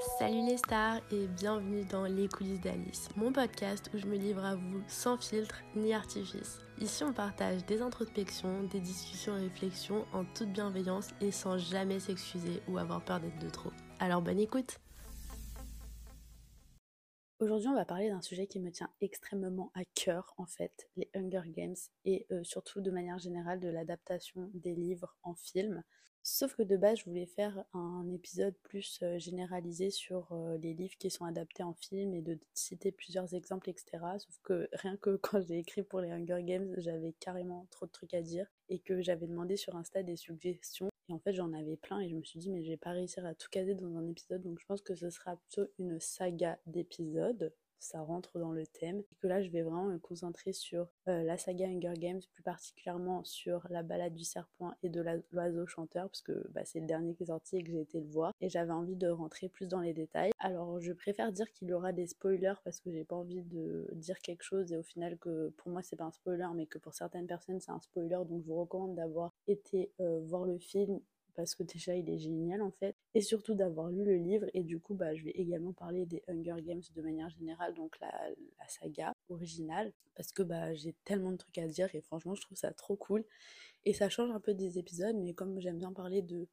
Salut les stars et bienvenue dans Les coulisses d'Alice, mon podcast où je me livre à vous sans filtre ni artifice. Ici on partage des introspections, des discussions et réflexions en toute bienveillance et sans jamais s'excuser ou avoir peur d'être de trop. Alors bonne écoute Aujourd'hui, on va parler d'un sujet qui me tient extrêmement à cœur, en fait, les Hunger Games, et euh, surtout de manière générale de l'adaptation des livres en film. Sauf que de base, je voulais faire un épisode plus généralisé sur les livres qui sont adaptés en film et de citer plusieurs exemples, etc. Sauf que rien que quand j'ai écrit pour les Hunger Games, j'avais carrément trop de trucs à dire et que j'avais demandé sur Insta des suggestions et en fait, j'en avais plein et je me suis dit, mais je vais pas réussir à tout caser dans un épisode. Donc, je pense que ce sera plutôt une saga d'épisodes. Ça rentre dans le thème. Et que là, je vais vraiment me concentrer sur euh, la saga Hunger Games, plus particulièrement sur la balade du serpent et de l'oiseau chanteur, parce que bah, c'est le dernier qui est sorti et que j'ai été le voir. Et j'avais envie de rentrer plus dans les détails. Alors, je préfère dire qu'il y aura des spoilers parce que j'ai pas envie de dire quelque chose et au final que pour moi, c'est pas un spoiler, mais que pour certaines personnes, c'est un spoiler. Donc, je vous recommande d'avoir été euh, voir le film parce que déjà il est génial en fait et surtout d'avoir lu le livre et du coup bah je vais également parler des Hunger Games de manière générale donc la, saga originale parce que bah j'ai tellement de trucs à dire et franchement je trouve ça trop cool et ça change un peu des épisodes mais comme j'aime bien parler de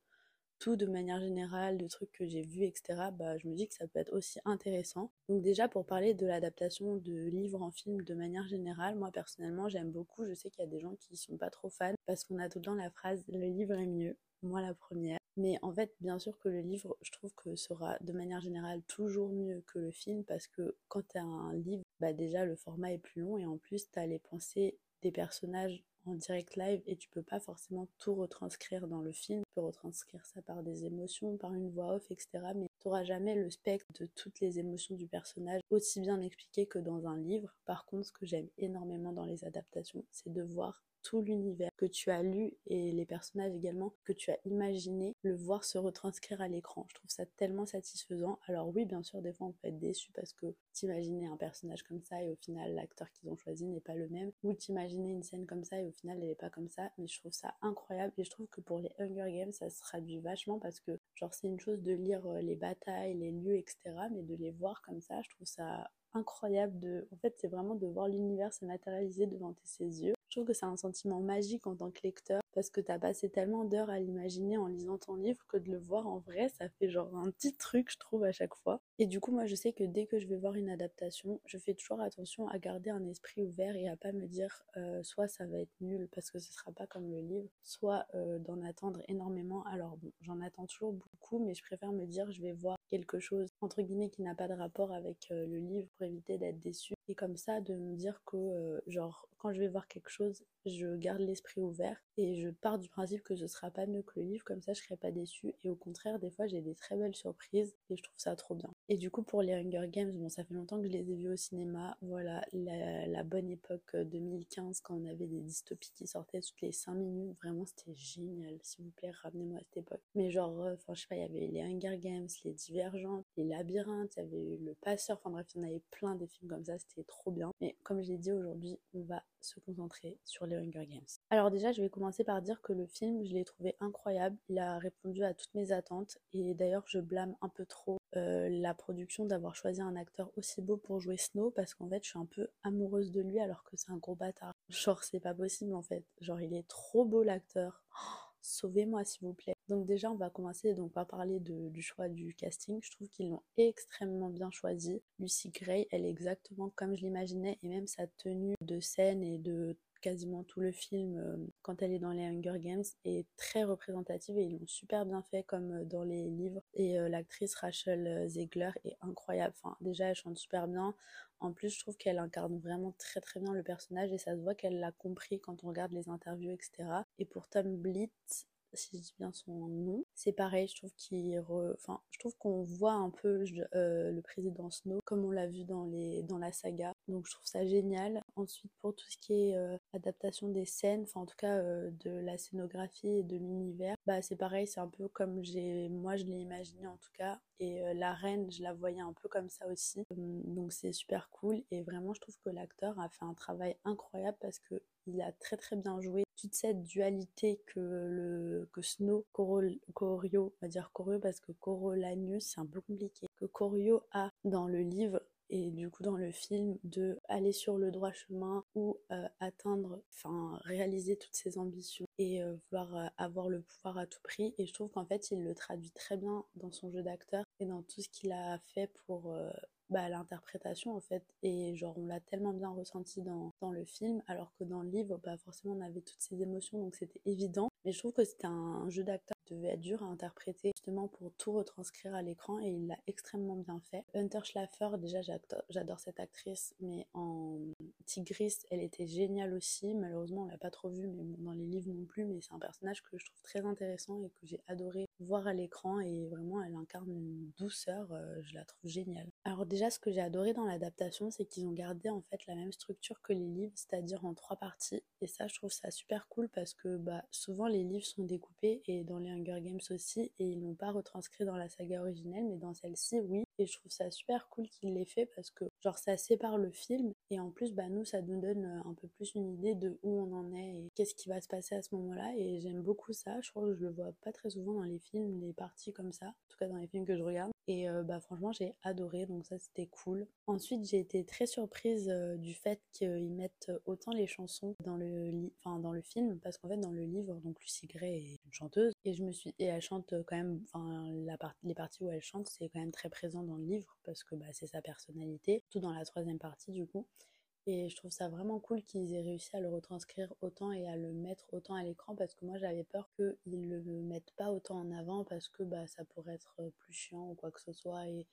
tout de manière générale, de trucs que j'ai vus, etc., bah, je me dis que ça peut être aussi intéressant. Donc déjà, pour parler de l'adaptation de livres en film de manière générale, moi personnellement, j'aime beaucoup. Je sais qu'il y a des gens qui sont pas trop fans parce qu'on a tout le temps la phrase « le livre est mieux ». Moi, la première. Mais en fait, bien sûr que le livre, je trouve que sera de manière générale toujours mieux que le film parce que quand tu as un livre, bah déjà le format est plus long et en plus tu as les pensées des personnages en direct live et tu peux pas forcément tout retranscrire dans le film. Tu peux retranscrire ça par des émotions, par une voix off, etc. Mais tu n'auras jamais le spectre de toutes les émotions du personnage aussi bien expliqué que dans un livre. Par contre, ce que j'aime énormément dans les adaptations, c'est de voir tout l'univers que tu as lu et les personnages également que tu as imaginé, le voir se retranscrire à l'écran. Je trouve ça tellement satisfaisant. Alors oui, bien sûr, des fois on peut être déçu parce que t'imaginer un personnage comme ça et au final l'acteur qu'ils ont choisi n'est pas le même. Ou t'imaginer une scène comme ça et au final elle n'est pas comme ça. Mais je trouve ça incroyable et je trouve que pour les Hunger Games ça se traduit vachement parce que genre c'est une chose de lire euh, les batailles, les lieux, etc. Mais de les voir comme ça, je trouve ça incroyable de en fait c'est vraiment de voir l'univers se matérialiser devant tes yeux je trouve que c'est un sentiment magique en tant que lecteur parce que t'as passé tellement d'heures à l'imaginer en lisant ton livre que de le voir en vrai, ça fait genre un petit truc, je trouve, à chaque fois. Et du coup, moi, je sais que dès que je vais voir une adaptation, je fais toujours attention à garder un esprit ouvert et à pas me dire euh, soit ça va être nul parce que ce sera pas comme le livre, soit euh, d'en attendre énormément. Alors bon, j'en attends toujours beaucoup, mais je préfère me dire je vais voir quelque chose entre guillemets qui n'a pas de rapport avec euh, le livre pour éviter d'être déçu. Et comme ça de me dire que euh, genre quand je vais voir quelque chose je garde l'esprit ouvert et je pars du principe que ce sera pas mieux que le livre. Comme ça je serai pas déçue. Et au contraire des fois j'ai des très belles surprises et je trouve ça trop bien et du coup pour les Hunger Games bon ça fait longtemps que je les ai vus au cinéma voilà la, bonne époque 2015 euh, quand on avait des dystopies qui sortaient toutes les 5 minutes vraiment c'était génial s'il vous plaît ramenez-moi à cette époque mais genre enfin je sais pas il y avait les Hunger Games les Divergentes les Labyrinthes il y avait eu le Passeur enfin bref il y en avait plein des films comme ça c'était trop bien. Mais comme je l'ai dit aujourd'hui, on va se concentrer sur les Hunger Games. Alors déjà, je vais commencer par dire que le film, je l'ai trouvé incroyable. Il a répondu à toutes mes attentes. Et d'ailleurs, je blâme un peu trop euh, la production d'avoir choisi un acteur aussi beau pour jouer Snow parce qu'en fait, je suis un peu amoureuse de lui alors que c'est un gros bâtard. Genre, c'est pas possible en fait. Genre, il est trop beau l'acteur. Sauvez-moi s'il vous plaît. Donc déjà on va commencer donc par parler du choix du casting. Je trouve qu'ils l'ont extrêmement bien choisi. Lucy Gray, elle est exactement comme je l'imaginais et même sa tenue de scène et de quasiment tout le film euh, quand elle est dans les Hunger Games est très représentative et ils l'ont super bien fait comme euh, dans les livres et euh, l'actrice Rachel Zegler est incroyable enfin déjà elle chante super bien en plus je trouve qu'elle incarne vraiment très très bien le personnage et ça se voit qu'elle l'a compris quand on regarde les interviews etc et pour Tom Blitz si je dis bien son nom. C'est pareil, je trouve qu'il enfin, je trouve qu'on voit un peu le président Snow comme on l'a vu dans les dans la saga. Donc je trouve ça génial. Ensuite, pour tout ce qui est adaptation des scènes, enfin en tout cas de la scénographie et de l'univers, bah c'est pareil, c'est un peu comme j'ai, moi je l'ai imaginé en tout cas. Et la reine, je la voyais un peu comme ça aussi. donc c'est super cool. Et vraiment, je trouve que l'acteur a fait un travail incroyable parce que il a très très bien joué toute cette dualité que le que Snow Corio, on va dire Corio parce que Coriolanus c'est un peu compliqué que Corio a dans le livre et du coup dans le film de aller sur le droit chemin ou euh, atteindre, enfin réaliser toutes ses ambitions et euh, vouloir euh, avoir le pouvoir à tout prix. Et je trouve qu'en fait il le traduit très bien dans son jeu d'acteur et dans tout ce qu'il a fait pour bah, l'interprétation en fait et genre on l'a tellement bien ressenti dans, le film alors que dans le livre bah forcément on avait toutes ces émotions donc c'était évident mais je trouve que c'était un jeu d'acteur devait être dur à interpréter justement pour tout retranscrire à l'écran et il l'a extrêmement bien fait Hunter Schlaffer déjà j'adore cette actrice mais en Tigris elle était géniale aussi malheureusement on l'a pas trop vue mais dans les livres non plus mais c'est un personnage que je trouve très intéressant et que j'ai adoré voir à l'écran et vraiment elle incarne une douceur euh, je la trouve géniale alors déjà, ce que j'ai adoré dans l'adaptation, c'est qu'ils ont gardé en fait la même structure que les livres, c'est-à-dire en trois parties. Et ça, je trouve ça super cool parce que bah, souvent les livres sont découpés et dans les Hunger Games aussi, et ils n'ont pas retranscrit dans la saga originelle, mais dans celle-ci, oui. Et je trouve ça super cool qu'il l'ait fait parce que genre ça sépare le film et en plus bah nous ça nous donne euh, un peu plus une idée de où on en est et qu'est-ce qui va se passer à ce moment-là et j'aime beaucoup ça. Je crois que je le vois pas très souvent dans les films, les parties comme ça, en tout cas dans les films que je regarde. Et euh, bah franchement j'ai adoré donc ça c'était cool. Ensuite j'ai été très surprise euh, du fait qu'ils mettent autant les chansons dans le enfin dans le film parce qu'en fait dans le livre donc Lucy Gray est une chanteuse et je me et elle chante quand même enfin les parties où elle chante c'est quand même très présent dans le livre parce que bah, c'est sa personnalité, tout dans la troisième partie du coup. Et je trouve ça vraiment cool qu'ils aient réussi à le retranscrire autant et à le mettre autant à l'écran parce que moi j'avais peur qu'ils le mettent pas autant en avant parce que bah, ça pourrait être euh, plus chiant ou quoi que ce soit et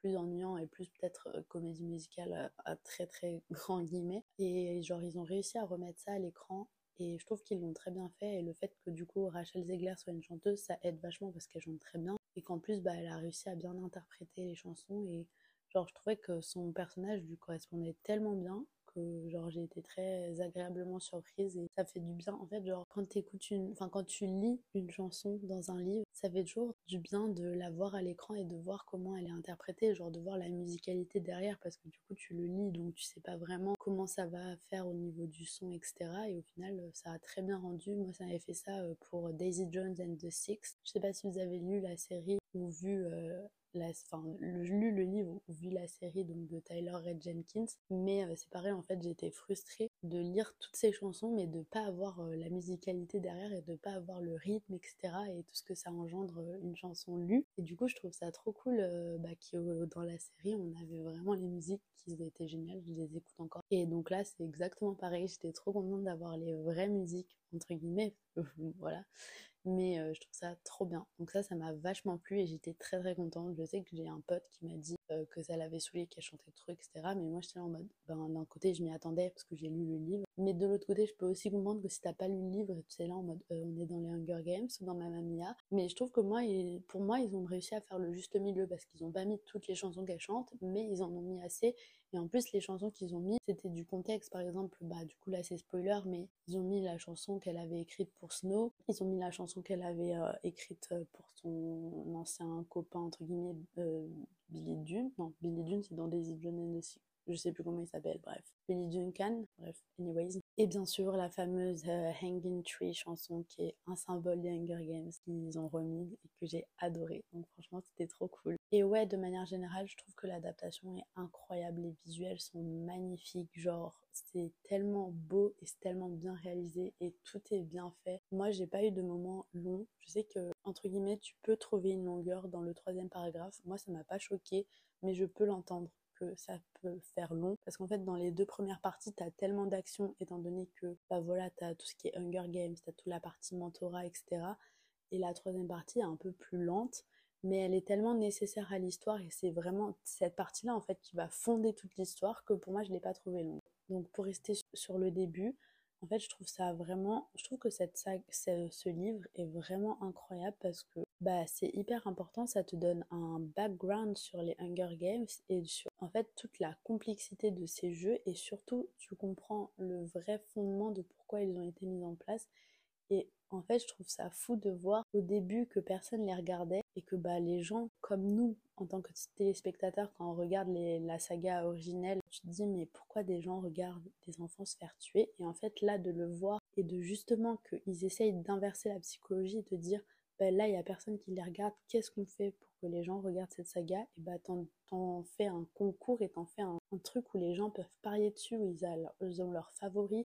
plus ennuyant et plus peut-être euh, comédie musicale euh, à très très grand guillemets. Et genre ils ont réussi à remettre ça à l'écran et je trouve qu'ils l'ont très bien fait et le fait que du coup Rachel Zegler soit une chanteuse ça aide vachement parce qu'elle chante très bien et qu'en plus bah, elle a réussi à bien interpréter les chansons et genre je trouvais que son personnage lui correspondait tellement bien genre j'ai été très agréablement surprise et ça fait du bien. En fait genre quand écoutes une enfin quand tu lis une chanson dans un livre ça fait toujours du bien de la voir à l'écran et de voir comment elle est interprétée genre de voir la musicalité derrière parce que du coup tu le lis donc tu sais pas vraiment comment ça va faire au niveau du son etc et au final ça a très bien rendu. Moi ça avait fait ça euh, pour Daisy Jones and the Six. Je sais pas si vous avez lu la série ou vu euh, la, enfin, lu le livre ou vu la série donc, de Tyler Red Jenkins, mais euh, c'est pareil, en fait, j'étais frustrée de lire toutes ces chansons, mais de pas avoir euh, la musicalité derrière et de pas avoir le rythme, etc. et tout ce que ça engendre euh, une chanson lue. Et du coup, je trouve ça trop cool bah, que dans la série, on avait vraiment les musiques qui étaient géniales, je les écoute encore. Et donc là, c'est exactement pareil, j'étais trop contente d'avoir les vraies musiques, entre guillemets, voilà mais euh, je trouve ça trop bien. Donc ça, ça m'a vachement plu et j'étais très très contente. Je sais que j'ai un pote qui m'a dit euh, que ça l'avait saoulé, qu'elle chantait trop, etc. Mais moi, j'étais en mode, ben d'un côté, je m'y attendais parce que j'ai lu le livre. Mais de l'autre côté, je peux aussi comprendre que si t'as pas lu le livre, tu sais là en mode, euh, on est dans les Hunger Games ou dans Mamma Mia. Mais je trouve que moi, pour moi, ils ont réussi à faire le juste milieu parce qu'ils ont pas mis toutes les chansons qu'elle chante, mais ils en ont mis assez. Et en plus, les chansons qu'ils ont mis, c'était du contexte. Par exemple, bah du coup là, c'est spoiler, mais ils ont mis la chanson qu'elle avait écrite pour Snow. Ils ont mis la chanson qu'elle avait écrite pour son ancien copain entre guillemets Billy Dune. Non, Billy Dune, c'est dans Daisy Jones aussi. Je sais plus comment il s'appelle, bref. Billy Duncan, bref, anyways. Et bien sûr, la fameuse euh, Hanging Tree chanson qui est un symbole des Hunger Games qu'ils ont remis et que j'ai adoré. Donc franchement, c'était trop cool. Et ouais, de manière générale, je trouve que l'adaptation est incroyable. Les visuels sont magnifiques. Genre, c'est tellement beau et c'est tellement bien réalisé et tout est bien fait. Moi, j'ai pas eu de moment long. Je sais que, entre guillemets, tu peux trouver une longueur dans le troisième paragraphe. Moi, ça m'a pas choqué, mais je peux l'entendre que ça peut faire long parce qu'en fait dans les deux premières parties t'as tellement d'action étant donné que bah voilà t'as tout ce qui est Hunger Games t'as toute la partie mentorat etc et la troisième partie est un peu plus lente mais elle est tellement nécessaire à l'histoire et c'est vraiment cette partie là en fait qui va fonder toute l'histoire que pour moi je l'ai pas trouvé longue. Donc pour rester sur le début, En fait, je trouve ça vraiment, je trouve que cette ce, livre est vraiment incroyable parce que bah, c'est hyper important, ça te donne un background sur les Hunger Games et sur en fait toute la complexité de ces jeux et surtout tu comprends le vrai fondement de pourquoi ils ont été mis en place et en fait, je trouve ça fou de voir au début que personne les regardait et que bah, les gens comme nous, en tant que téléspectateurs, quand on regarde la saga originelle, tu te dis mais pourquoi des gens regardent des enfants se faire tuer? Et en fait, là, de le voir et de justement qu'ils essayent d'inverser la psychologie et de dire bah, là, il n'y a personne qui les regarde, qu'est-ce qu'on fait pour que les gens regardent cette saga? Et bah, t'en fais un concours et t'en fais un, truc où les gens peuvent parier dessus, où ils, ont leurs favoris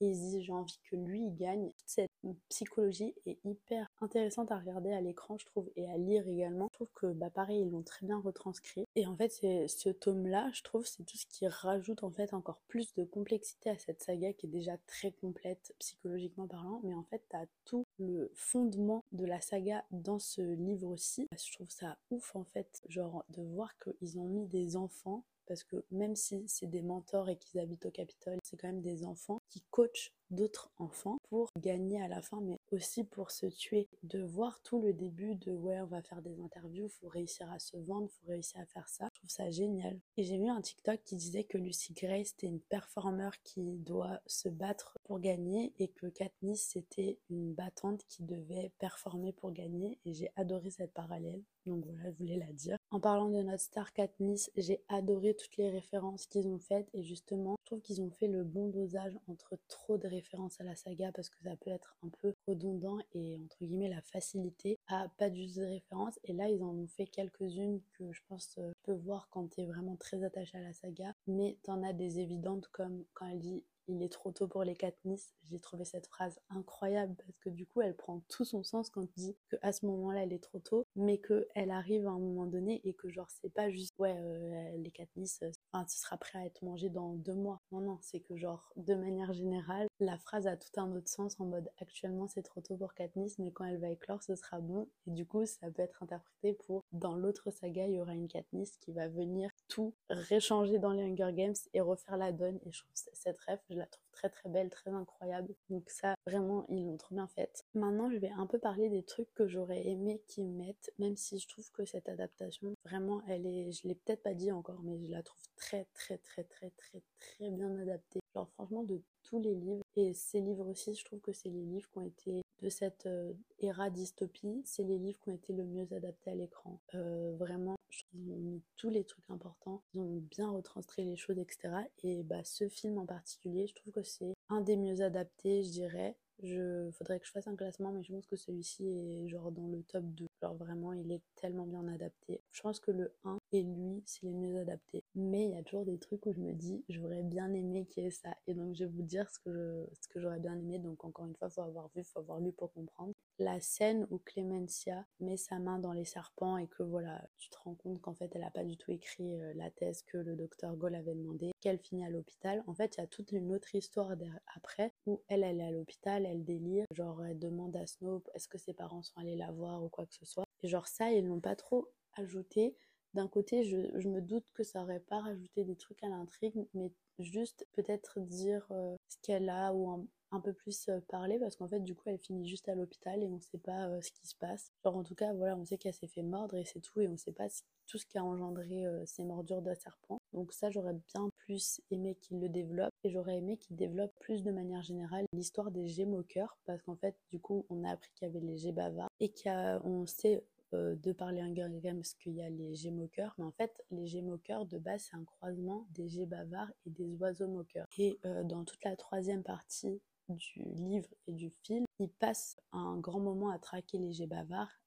et ils disent j'ai envie que lui il gagne. Cette psychologie est hyper intéressante à regarder à l'écran, je trouve, et à lire également. Je trouve que bah pareil, ils l'ont très bien retranscrit. Et en fait, ce tome-là, je trouve, c'est tout ce qui rajoute en fait encore plus de complexité à cette saga qui est déjà très complète psychologiquement parlant. Mais en fait, t'as tout le fondement de la saga dans ce livre aussi. Je trouve ça ouf en fait, genre de voir qu'ils ont mis des enfants parce que même si c'est des mentors et qu'ils habitent au Capitole, c'est quand même des enfants qui coachent d'autres enfants pour gagner à la fin, mais aussi pour se tuer. De voir tout le début de ouais, on va faire des interviews, faut réussir à se vendre, faut réussir à faire ça. Je trouve ça génial. Et j'ai vu un TikTok qui disait que Lucy Gray c'était une performeur qui doit se battre pour gagner et que Katniss c'était une battante qui devait performer pour gagner. Et j'ai adoré cette parallèle. Donc voilà, je voulais la dire. En parlant de notre star Katniss, j'ai adoré toutes les références qu'ils ont faites et justement, je trouve qu'ils ont fait le bon dosage entre trop de références à la saga parce que ça peut être un peu redondant et entre guillemets la facilité à pas d'user de références. Et là, ils en ont fait quelques-unes que je pense euh, tu peux voir quand tu es vraiment très attaché à la saga, mais t'en as des évidentes comme quand elle dit il est trop tôt pour les Katniss. J'ai trouvé cette phrase incroyable parce que du coup, elle prend tout son sens quand tu dis qu'à ce moment-là, elle est trop tôt, mais qu'elle arrive à un moment donné et que genre, c'est pas juste, ouais, euh, les Katniss, euh, enfin, ce sera prêt à être mangé dans deux mois. Non, non, c'est que genre, de manière générale, la phrase a tout un autre sens en mode actuellement, c'est trop tôt pour Katniss, mais quand elle va éclore, ce sera bon. Et du coup, ça peut être interprété pour dans l'autre saga, il y aura une Katniss qui va venir tout réchanger dans les Hunger Games et refaire la donne. Et je trouve cette rêve, je la trouve très très belle, très incroyable. Donc ça, vraiment, ils l'ont trop bien faite. Maintenant, je vais un peu parler des trucs que j'aurais aimé qu'ils mettent, même si je trouve que cette adaptation, vraiment, elle est, je l'ai peut-être pas dit encore, mais je la trouve très très très très très très bien adaptée. Genre franchement, de tous les livres, et ces livres aussi, je trouve que c'est les livres qui ont été de cette euh, ère dystopie, c'est les livres qui ont été le mieux adaptés à l'écran. Euh, vraiment, ils ont mis tous les trucs importants, ils ont bien retranscrit les choses, etc. Et bah, ce film en particulier, je trouve que c'est un des mieux adaptés, je dirais. Je faudrait que je fasse un classement, mais je pense que celui-ci est genre dans le top 2. Genre vraiment, il est tellement bien adapté. Je pense que le 1 et lui, c'est les mieux adaptés. Mais il y a toujours des trucs où je me dis, j'aurais bien aimé qu'il y ait ça. Et donc, je vais vous dire ce que, j'aurais bien aimé. Donc, encore une fois, faut avoir vu, faut avoir lu pour comprendre. La scène où Clemencia met sa main dans les serpents et que voilà, tu te rends compte qu'en fait, elle n'a pas du tout écrit euh, la thèse que le docteur Goll avait demandé, qu'elle finit à l'hôpital. En fait, il y a toute une autre histoire après où elle, elle est à l'hôpital, elle délire. Genre, elle demande à Snope est-ce que ses parents sont allés la voir ou quoi que ce soit. Et genre, ça, ils l'ont pas trop ajouté d'un côté, je, me doute que ça aurait pas rajouté des trucs à l'intrigue, mais juste peut-être dire euh, ce qu'elle a ou un, peu plus euh, parler parce qu'en fait du coup elle finit juste à l'hôpital et on sait pas euh, ce qui se passe. Genre en tout cas voilà on sait qu'elle s'est fait mordre et c'est tout et on sait pas tout ce qui a engendré ces mordures de serpent. Donc ça j'aurais bien plus aimé qu'il le développe j'aurais aimé qu'il développe plus de manière générale l'histoire des gémoqueurs parce qu'en fait du coup on a appris qu'il y avait les gés bavards et qu'on sait euh, de parler Hunger Games qu'il y a les Gémoqueurs, mais en fait, les Gémoqueurs de base, c'est un croisement des Gés bavards et des oiseaux moqueurs. Et euh, dans toute la troisième partie du livre et du film, il passe un grand moment à traquer les jets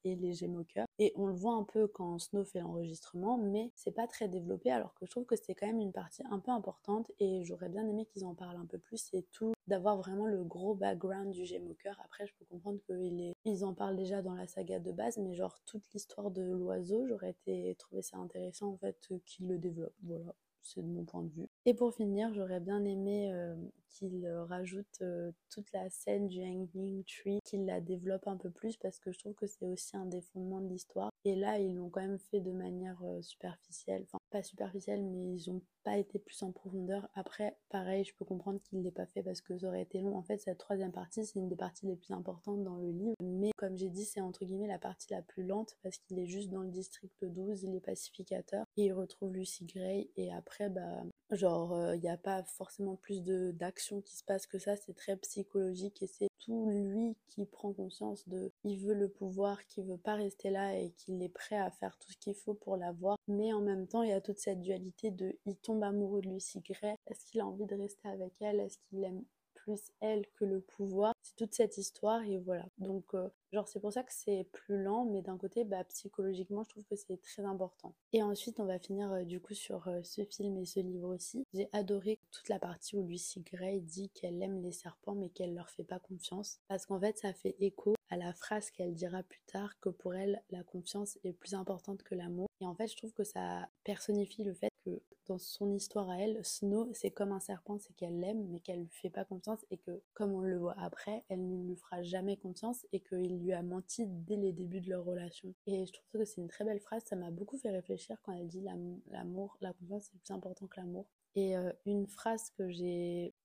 et les jets moqueurs. Et on le voit un peu quand Snow fait l'enregistrement, mais c'est pas très développé, alors que je trouve que c'est quand même une partie un peu importante et j'aurais bien aimé qu'ils en parlent un peu plus et tout, d'avoir vraiment le gros background du jet moqueur. Après, je peux comprendre qu'ils ils en parlent déjà dans la saga de base, mais genre toute l'histoire de l'oiseau, j'aurais été trouvé ça intéressant en fait qu'ils le développent. Voilà c'est de mon point de vue. Et pour finir, j'aurais bien aimé euh, qu'il rajoute toute la scène du Hanging Tree, qu'il la développe un peu plus parce que je trouve que c'est aussi un des fondements de l'histoire. Et là, ils l'ont quand même fait de manière superficielle, enfin pas superficielle, mais ils ont pas été plus en profondeur. Après, pareil, je peux comprendre qu'il l'ait pas fait parce que ça aurait été long. En fait, cette troisième partie, c'est une des parties les plus importantes dans le livre. Mais comme j'ai dit, c'est entre guillemets la partie la plus lente parce qu'il est juste dans le district 12, il est pacificateur et il retrouve Lucy Gray. Et après, bah, genre, il euh, n'y a pas forcément plus d'action qui se passe que ça. C'est très psychologique et c'est tout lui qui prend conscience de il veut le pouvoir, qu'il veut pas rester là et qu'il est prêt à faire tout ce qu'il faut pour l'avoir. Mais en même temps, il y a toute cette dualité de il tombe amoureux de Lucy Gray. Est-ce qu'il a envie de rester avec elle? Est-ce qu'il aime plus elle que le pouvoir? C'est toute cette histoire et voilà. Donc, euh, genre, c'est pour ça que c'est plus lent, mais d'un côté, bah, psychologiquement, je trouve que c'est très important. Et ensuite, on va finir euh, du coup sur euh, ce film et ce livre aussi. J'ai adoré toute la partie où Lucy Gray dit qu'elle aime les serpents, mais qu'elle leur fait pas confiance. Parce qu'en fait, ça fait écho à la phrase qu'elle dira plus tard que pour elle, la confiance est plus importante que l'amour. Et en fait, je trouve que ça personnifie le fait que dans son histoire à elle, Snow, c'est comme un serpent, c'est qu'elle l'aime, mais qu'elle lui fait pas confiance et que, comme on le voit après, elle ne lui fera jamais confiance et qu'il lui a menti dès les débuts de leur relation. Et je trouve que c'est une très belle phrase, ça m'a beaucoup fait réfléchir quand elle dit l'amour, la confiance est plus important que l'amour. Et euh, une phrase que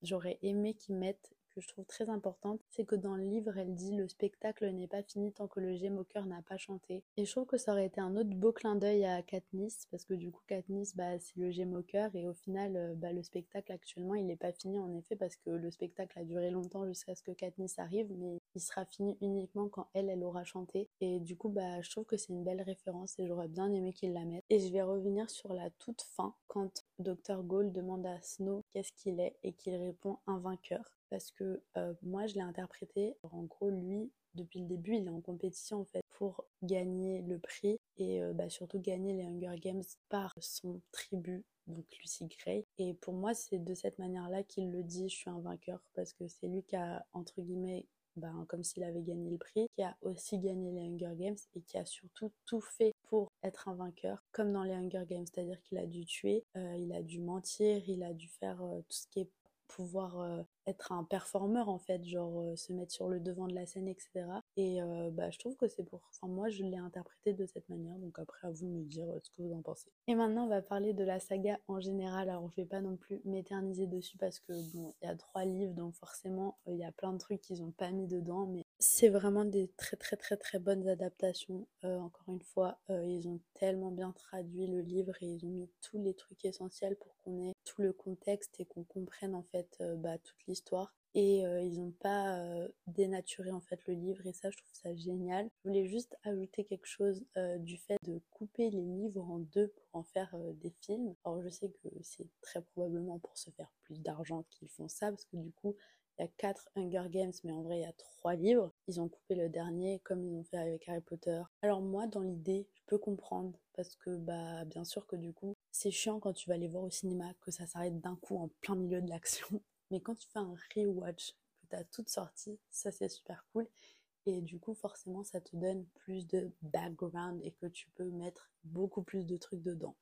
j'aurais aimé qu'ils mettent que je trouve très importante, c'est que dans le livre, elle dit le spectacle n'est pas fini tant que le gemme cœur n'a pas chanté. Et je trouve que ça aurait été un autre beau clin d'œil à Katniss, parce que du coup, Katniss, bah, c'est le gemme cœur, et au final, euh, bah, le spectacle actuellement, il n'est pas fini en effet, parce que le spectacle a duré longtemps jusqu'à ce que Katniss arrive, mais il sera fini uniquement quand elle, elle aura chanté. Et du coup, bah, je trouve que c'est une belle référence, et j'aurais bien aimé qu'il la mette. Et je vais revenir sur la toute fin, quand Dr. Gaulle demande à Snow qu'est-ce qu'il est, et qu'il répond un vainqueur parce que euh, moi je l'ai interprété. en gros, lui, depuis le début, il est en compétition en fait pour gagner le prix et euh, bah, surtout gagner les Hunger Games par son tribut, donc Lucy Gray. Et pour moi, c'est de cette manière-là qu'il le dit, je suis un vainqueur, parce que c'est lui qui a, entre guillemets, ben, comme s'il avait gagné le prix, qui a aussi gagné les Hunger Games et qui a surtout tout fait pour être un vainqueur, comme dans les Hunger Games, c'est-à-dire qu'il a dû tuer, euh, il a dû mentir, il a dû faire tout ce qui est pouvoir euh, être un performeur en fait, genre euh, se mettre sur le devant de la scène, etc. Et euh, bah, je trouve que c'est pour. Moi, je l'ai interprété de cette manière, donc après, à vous de me dire ce que vous en pensez. Et maintenant, on va parler de la saga en général. Alors, je vais pas non plus m'éterniser dessus parce que, bon, il y a trois livres, donc forcément, il y a plein de trucs qu'ils ont pas mis dedans, mais c'est vraiment des très très très très bonnes adaptations. encore une fois, ils ont tellement bien traduit le livre et ils ont mis tous les trucs essentiels pour qu'on ait tout le contexte et qu'on comprenne en fait bah, toute l'histoire et euh, ils n'ont pas euh, dénaturé en fait le livre et ça je trouve ça génial. Je voulais juste ajouter quelque chose euh, du fait de couper les livres en deux pour en faire des films. Alors je sais que c'est très probablement pour se faire plus d'argent qu'ils font ça parce que du coup il y a quatre Hunger Games mais en vrai il y a trois livres. Ils ont coupé le dernier comme ils ont fait avec Harry Potter. Alors moi dans l'idée je peux comprendre parce que bah bien sûr que du coup c'est chiant quand tu vas les voir au cinéma que ça s'arrête d'un coup en plein milieu de l'action mais quand tu fais un rewatch, que tu as toutes sorties, ça c'est super cool. Et du coup, forcément, ça te donne plus de background et que tu peux mettre beaucoup plus de trucs dedans.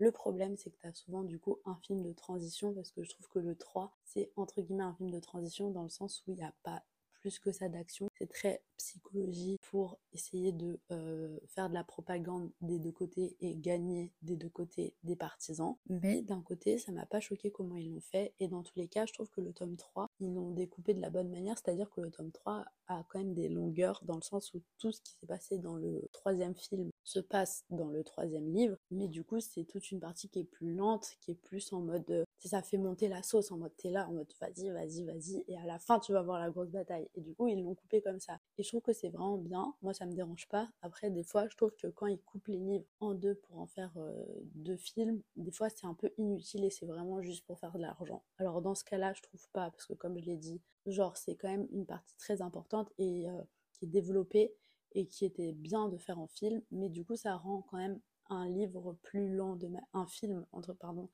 Le problème, c'est que tu as souvent du coup un film de transition parce que je trouve que le 3, c'est entre guillemets un film de transition dans le sens où il n'y a pas plus que ça d'action. C'est très psychologie pour essayer de euh, faire de la propagande des deux côtés et gagner des deux côtés des partisans. Mais d'un côté, ça m'a pas choqué comment ils l'ont fait. Et dans tous les cas, je trouve que le tome 3, ils l'ont découpé de la bonne manière. C'est-à-dire que le tome 3 a quand même des longueurs dans le sens où tout ce qui s'est passé dans le troisième film se passe dans le troisième livre. Mais du coup, c'est toute une partie qui est plus lente, qui est plus en mode... Euh, ça fait monter la sauce en mode t'es là, en mode vas-y, vas-y, vas-y. Et à la fin, tu vas voir la grosse bataille. Et du coup, ils l'ont coupé comme ça. Et je trouve que c'est vraiment bien. Moi, ça me dérange pas. Après, des fois, je trouve que quand ils coupent les livres en deux pour en faire euh, deux films, des fois, c'est un peu inutile et c'est vraiment juste pour faire de l'argent. Alors, dans ce cas-là, je trouve pas, parce que comme je l'ai dit, genre, c'est quand même une partie très importante et euh, qui est développée et qui était bien de faire en film, mais du coup, ça rend quand même un livre plus lent, de un film, entre, pardon,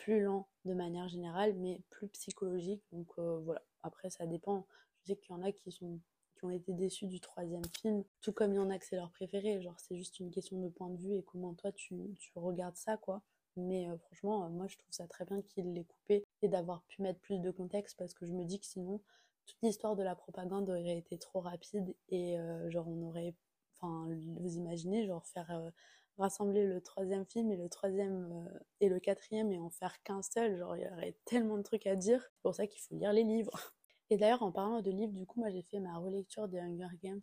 plus lent de manière générale, mais plus psychologique. Donc euh, voilà, après ça dépend. Je sais qu'il y en a qui sont qui ont été déçus du troisième film, tout comme il y en a que c'est leur préféré. Genre c'est juste une question de point de vue et comment toi tu, tu regardes ça quoi. Mais euh, franchement, euh, moi je trouve ça très bien qu'il l'ait coupé et d'avoir pu mettre plus de contexte parce que je me dis que sinon toute l'histoire de la propagande aurait été trop rapide et genre on aurait enfin vous imaginez genre faire rassembler le troisième film et le troisième euh, et le quatrième et en faire qu'un seul genre il y aurait tellement de trucs à dire c'est pour ça qu'il faut lire les livres et d'ailleurs en parlant de livres du coup moi j'ai fait ma relecture des Hunger Games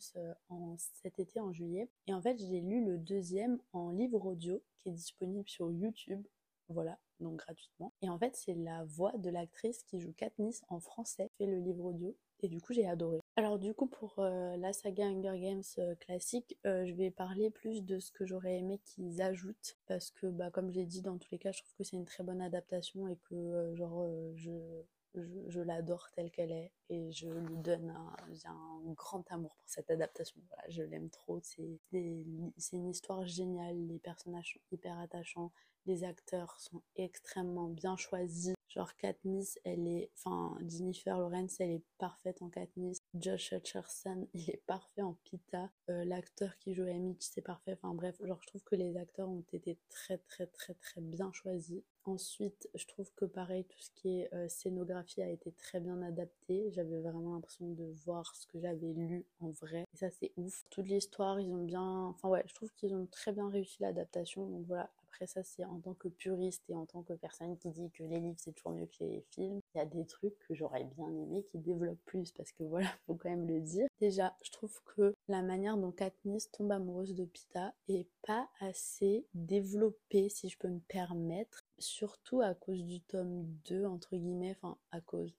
en cet été en juillet et en fait j'ai lu le deuxième en livre audio qui est disponible sur YouTube voilà, donc gratuitement. Et en fait, c'est la voix de l'actrice qui joue Katniss en français, fait le livre audio. Et du coup, j'ai adoré. Alors du coup, pour euh, la saga Hunger Games euh, classique, euh, je vais parler plus de ce que j'aurais aimé qu'ils ajoutent. Parce que, bah, comme j'ai dit, dans tous les cas, je trouve que c'est une très bonne adaptation et que, genre, je, je, l'adore telle qu'elle est et je lui donne un, un grand amour pour cette adaptation. Voilà, je l'aime trop. C'est une histoire géniale. Les personnages sont hyper attachants. Les acteurs sont extrêmement bien choisis. Genre Katniss, elle est, enfin Jennifer Lawrence, elle est parfaite en Katniss. Josh Hutcherson, il est parfait en Pita. Euh, l'acteur qui joue Mitch, c'est parfait. Enfin bref, genre je trouve que les acteurs ont été très très très très bien choisis. Ensuite, je trouve que pareil, tout ce qui est euh, scénographie a été très bien adapté. J'avais vraiment l'impression de voir ce que j'avais lu en vrai. Et ça, c'est ouf. Toute l'histoire, ils ont bien. Enfin, ouais, je trouve qu'ils ont très bien réussi l'adaptation. Donc voilà, après ça, c'est en tant que puriste et en tant que personne qui dit que les livres c'est toujours mieux que les films. Des trucs que j'aurais bien aimé qui développent plus parce que voilà, faut quand même le dire. Déjà, je trouve que la manière dont Katniss tombe amoureuse de Pita est pas assez développée, si je peux me permettre, surtout à cause du tome 2, entre guillemets, enfin à cause.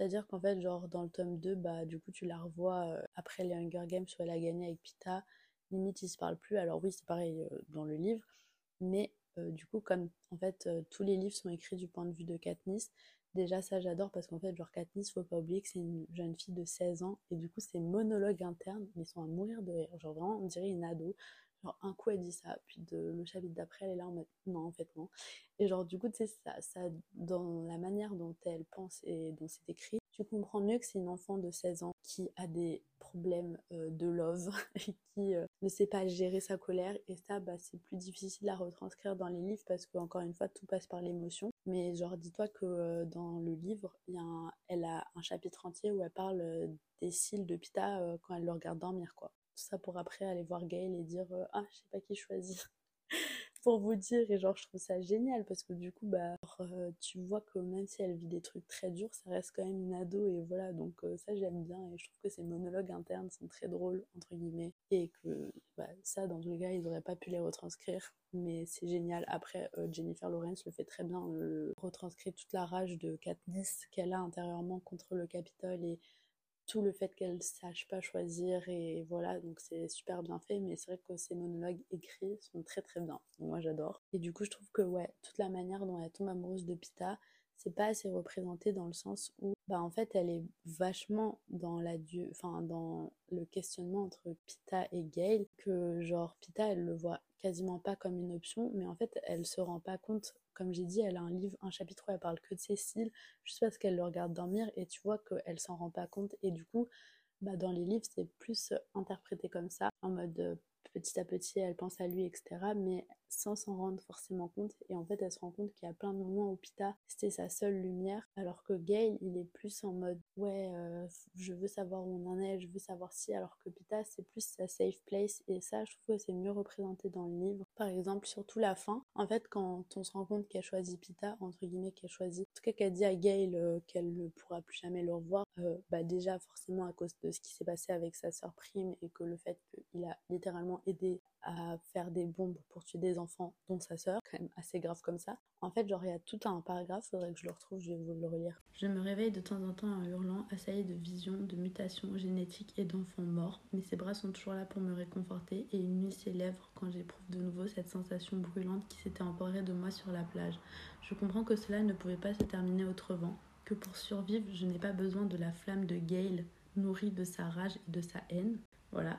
C'est-à-dire qu'en fait, genre dans le tome 2, bah du coup tu la revois euh, après les Hunger Games où elle a gagné avec Pita, limite ils se parlent plus. Alors oui, c'est pareil euh, dans le livre, mais euh, du coup, comme en fait tous les livres sont écrits du point de vue de Katniss, déjà ça j'adore parce qu'en fait, genre Katniss, faut pas oublier que c'est une jeune fille de 16 ans et du coup, ces monologues internes, ils sont à mourir de rire. Genre vraiment, on dirait une ado. Genre un coup elle dit ça, puis le chapitre d'après elle est là en mode non en fait non. Et genre du coup tu sais ça, ça dans la manière dont elle pense et dont c'est écrit, tu comprends mieux que c'est une enfant de 16 ans qui a des problème euh, de love et qui euh, ne sait pas gérer sa colère. Et ça bah, c'est plus difficile à retranscrire dans les livres parce que encore une fois tout passe par l'émotion. Mais genre dis-toi que euh, dans le livre y a elle a un chapitre entier où elle parle des cils de Pita quand elle le regarde dormir quoi. Tout ça pour après aller voir Gail et dire ah je sais pas qui choisir pour vous dire et genre je trouve ça génial parce que du coup bah euh, tu vois que même si elle vit des trucs très durs ça reste quand même une ado et voilà donc euh, ça j'aime bien et je trouve que ces monologues internes sont très drôles entre guillemets et que bah, ça dans tous les cas ils auraient pas pu les retranscrire mais c'est génial. Après euh, Jennifer Lawrence le fait très bien retranscrit toute la rage de Katniss qu'elle a intérieurement contre le Capitole et tout le fait qu'elle sache pas choisir et voilà donc c'est super bien fait mais c'est vrai que ces monologues écrits sont très très bien. Moi j'adore. Et du coup je trouve que ouais toute la manière dont elle tombe amoureuse de Pita c'est pas assez représenté dans le sens où bah en fait elle est vachement dans la enfin dans le questionnement entre Pita et Gail que genre Pita elle le voit quasiment pas comme une option mais en fait elle se rend pas compte comme j'ai dit, elle a un livre, un chapitre où elle parle que de Cécile, juste parce qu'elle le regarde dormir et tu vois qu'elle s'en rend pas compte. Et du coup, bah, dans les livres, c'est plus interprété comme ça, en mode euh, petit à petit, elle pense à lui, etc. Mais sans s'en rendre forcément compte. Et en fait, elle se rend compte qu'il y a plein de moments où Pita, c'était sa seule lumière. Alors que Gail, il est plus en mode, ouais, euh, je veux savoir où on en est, je veux savoir si. Alors que Pita, c'est plus sa safe place. Et ça, je trouve que c'est mieux représenté dans le livre. Par exemple, surtout la fin. En fait, quand on se rend compte qu'elle choisit Pita, entre guillemets, qu'elle choisit, en tout cas qu'elle dit à Gail euh, qu'elle ne pourra plus jamais le revoir, euh, bah déjà, forcément, à cause de ce qui s'est passé avec sa sœur Prime et que le fait qu'il a littéralement aidé à faire des bombes pour tuer des enfants, dont sa sœur, quand même assez grave comme ça. En fait, genre, il y a tout un paragraphe, faudrait que je le retrouve, je vais vous le relire. Je me réveille de temps en temps en hurlant, assailli de visions, de mutations génétiques et d'enfants morts, mais ses bras sont toujours là pour me réconforter et il nuit ses lèvres quand j'éprouve de nouveau cette sensation brûlante qui s'était emparée de moi sur la plage. Je comprends que cela ne pouvait pas se terminer autrement, que pour survivre, je n'ai pas besoin de la flamme de Gale, nourrie de sa rage et de sa haine. Voilà.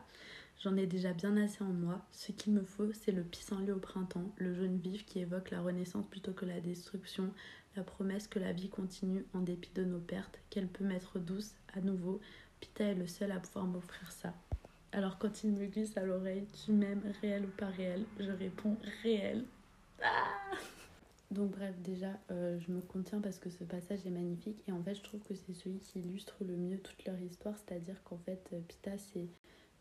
J'en ai déjà bien assez en moi. Ce qu'il me faut, c'est le pissenlit au printemps, le jaune vif qui évoque la renaissance plutôt que la destruction, la promesse que la vie continue en dépit de nos pertes, qu'elle peut m'être douce à nouveau. Pita est le seul à pouvoir m'offrir ça. Alors quand il me glisse à l'oreille, tu m'aimes réel ou pas réel, je réponds réel. Ah Donc bref, déjà, euh, je me contiens parce que ce passage est magnifique et en fait, je trouve que c'est celui qui illustre le mieux toute leur histoire, c'est-à-dire qu'en fait, euh, Pita, c'est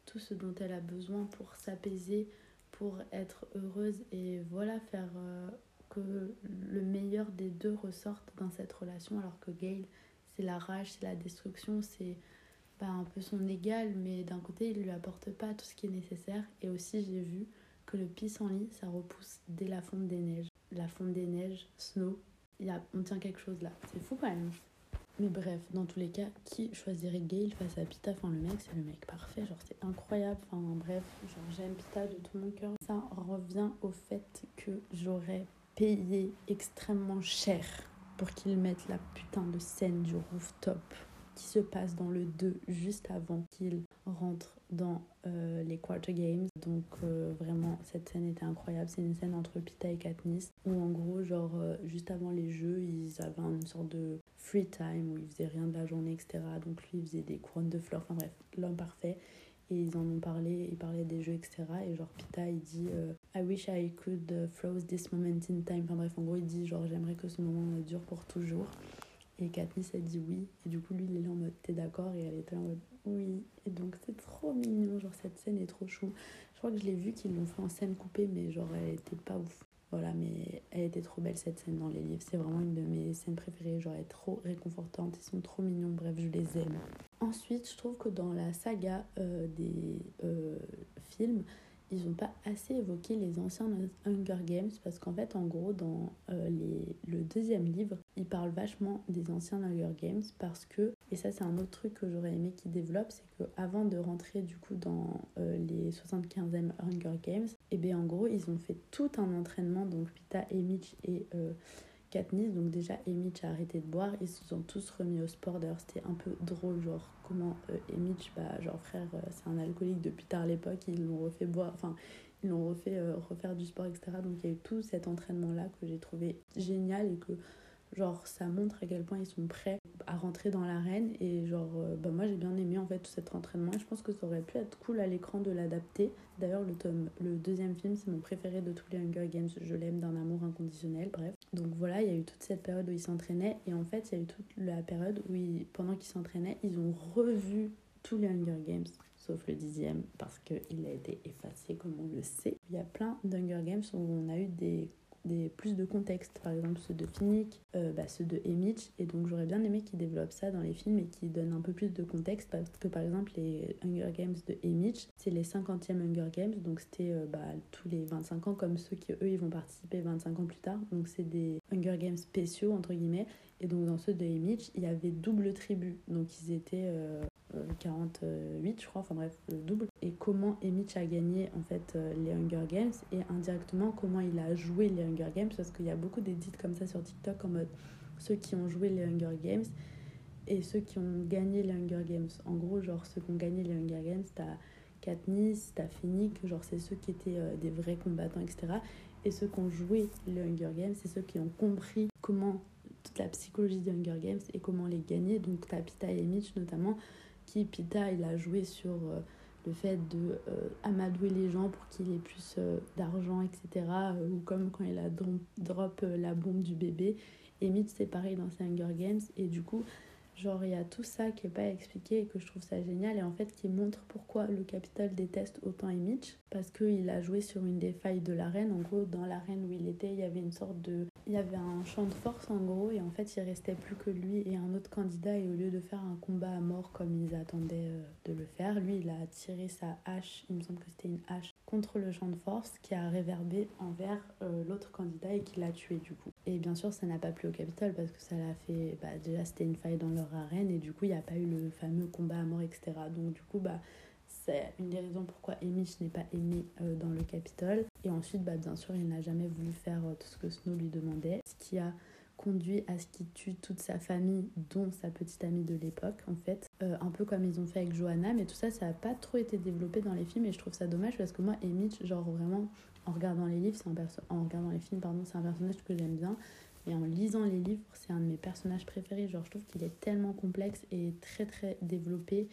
tout ce dont elle a besoin pour s'apaiser, pour être heureuse et voilà, faire euh, que le meilleur des deux ressorte dans cette relation, alors que Gail, c'est la rage, c'est la destruction, c'est pas un peu son égal, mais d'un côté, il lui apporte pas tout ce qui est nécessaire. Et aussi, j'ai vu que le pissenlit, ça repousse dès la fonte des neiges la fonte des neiges, snow. Y on tient quelque chose là. C'est fou quand même. Mais bref, dans tous les cas, qui choisirait Gail face à Pita? Enfin, le mec, c'est le mec parfait. Genre, c'est incroyable. Enfin, bref, genre, j'aime Pita de tout mon cœur. Ça revient au fait que j'aurais payé extrêmement cher pour qu'il mette la putain de scène du rooftop qui se passe dans le 2 juste avant qu'il rentre dans euh, les Quarter Games. Donc euh, vraiment, cette scène était incroyable. C'est une scène entre Pita et Katniss où en gros, genre, euh, juste avant les jeux, ils avaient une sorte de free time où ils faisaient rien de la journée, etc. Donc lui, il faisait des couronnes de fleurs. Enfin bref, l'homme parfait. Et ils en ont parlé, ils parlaient des jeux, etc. Et genre, Pita, il dit I wish I could froze this moment in time. Enfin bref, en gros, il dit genre, j'aimerais que ce moment dure pour toujours. Et Katniss, elle dit oui. Et du coup, lui, il est là en mode t'es d'accord? Et elle était là en mode oui. Et donc, c'est trop mignon. Genre, cette scène est trop chou. Je crois que je l'ai vu qu'ils l'ont fait en scène coupée, mais genre, elle était pas ouf. Voilà, mais elle était trop belle cette scène dans les livres. C'est vraiment une de mes scènes préférées. Genre, elle est trop réconfortante. Ils sont trop mignons. Bref, je les aime. Ensuite, je trouve que dans la saga euh, des euh, films, ils n'ont pas assez évoqué les anciens Hunger Games parce qu'en fait, en gros, dans euh, les, le deuxième livre, ils parlent vachement des anciens Hunger Games parce que, et ça c'est un autre truc que j'aurais aimé qu'ils développent, c'est qu'avant de rentrer du coup dans euh, les 75e Hunger Games, et eh bien en gros, ils ont fait tout un entraînement, donc Pita et Mitch et euh, Katniss, donc déjà Mitch a arrêté de boire, ils se sont tous remis au sport, d'ailleurs c'était un peu drôle, genre comment euh, Mitch, bah, genre frère, euh, c'est un alcoolique depuis tard l'époque, ils l'ont refait boire, enfin ils l'ont refait euh, refaire du sport, etc. Donc il y a eu tout cet entraînement-là que j'ai trouvé génial et que genre ça montre à quel point ils sont prêts à rentrer dans l'arène et genre bah moi j'ai bien aimé en fait tout cet entraînement et je pense que ça aurait pu être cool à l'écran de l'adapter. D'ailleurs le tome le deuxième film c'est mon préféré de tous les Hunger Games. Je l'aime d'un amour inconditionnel bref. Donc voilà il y a eu toute cette période où ils s'entraînaient et en fait il y a eu toute la période où pendant qu'ils s'entraînaient ils ont revu tous les Hunger Games sauf le dixième parce qu'il a été effacé comme on le sait. Il y a plein d'Hunger Games où on a eu des des plus de contexte, par exemple ceux de Finnick, euh, bah, ceux de Emich, et donc j'aurais bien aimé qu'ils développent ça dans les films et qu'ils donnent un peu plus de contexte, parce que par exemple les Hunger Games de Emich, c'est les 50e Hunger Games, donc c'était euh, bah, tous les 25 ans comme ceux qui eux ils vont participer 25 ans plus tard, donc c'est des Hunger Games spéciaux entre guillemets, et donc dans ceux de Emich, il y avait double tribu, donc ils étaient euh, 48, euh, je crois, enfin bref, le double. Et comment Emich a gagné en fait euh, les Hunger Games et indirectement comment il a joué les Hunger Games parce qu'il y a beaucoup d'édits comme ça sur TikTok en mode ceux qui ont joué les Hunger Games et ceux qui ont gagné les Hunger Games. En gros, genre ceux qui ont gagné les Hunger Games, t'as Katniss, t'as Finnick, genre c'est ceux qui étaient euh, des vrais combattants, etc. Et ceux qui ont joué les Hunger Games, c'est ceux qui ont compris comment la psychologie des Hunger Games et comment les gagner. Donc t'as Pita et Mitch notamment qui, Pita, il a joué sur euh, le fait de euh, amadouer les gens pour qu'il ait plus euh, d'argent, etc. ou comme quand il a drop la bombe du bébé. Et Mitch, c'est pareil dans ses Hunger Games. Et du coup, genre, il y a tout ça qui est pas expliqué et que je trouve ça génial. Et en fait, qui montre pourquoi le Capitole déteste autant Mitch. Parce qu'il a joué sur une des failles de l'arène. En gros, dans l'arène où il était, il y avait une sorte de il y avait un champ de force en gros et en fait il restait plus que lui et un autre candidat et au lieu de faire un combat à mort comme ils attendaient euh, de le faire, lui il a tiré sa hache, il me semble que c'était une hache, contre le champ de force qui a réverbé envers euh, l'autre candidat et qui l'a tué du coup. Et bien sûr ça n'a pas plu au Capitole parce que ça l'a fait, bah, déjà c'était une faille dans leur arène et du coup il n'y a pas eu le fameux combat à mort etc. Donc du coup bah c'est une des raisons pourquoi Emish n'est pas aimé euh, dans le Capitole. Et ensuite, bah, bien sûr, il n'a jamais voulu faire euh, tout ce que Snow lui demandait, ce qui a conduit à ce qu'il tue toute sa famille, dont sa petite amie de l'époque, en fait. Euh, un peu comme ils ont fait avec Johanna, mais tout ça, ça n'a pas trop été développé dans les films et je trouve ça dommage parce que moi, Emish, genre vraiment, en regardant les livres, c'est un en regardant les films, pardon, c'est un personnage que j'aime bien. Et en lisant les livres, c'est un de mes personnages préférés. Genre, je trouve qu'il est tellement complexe et très très développé.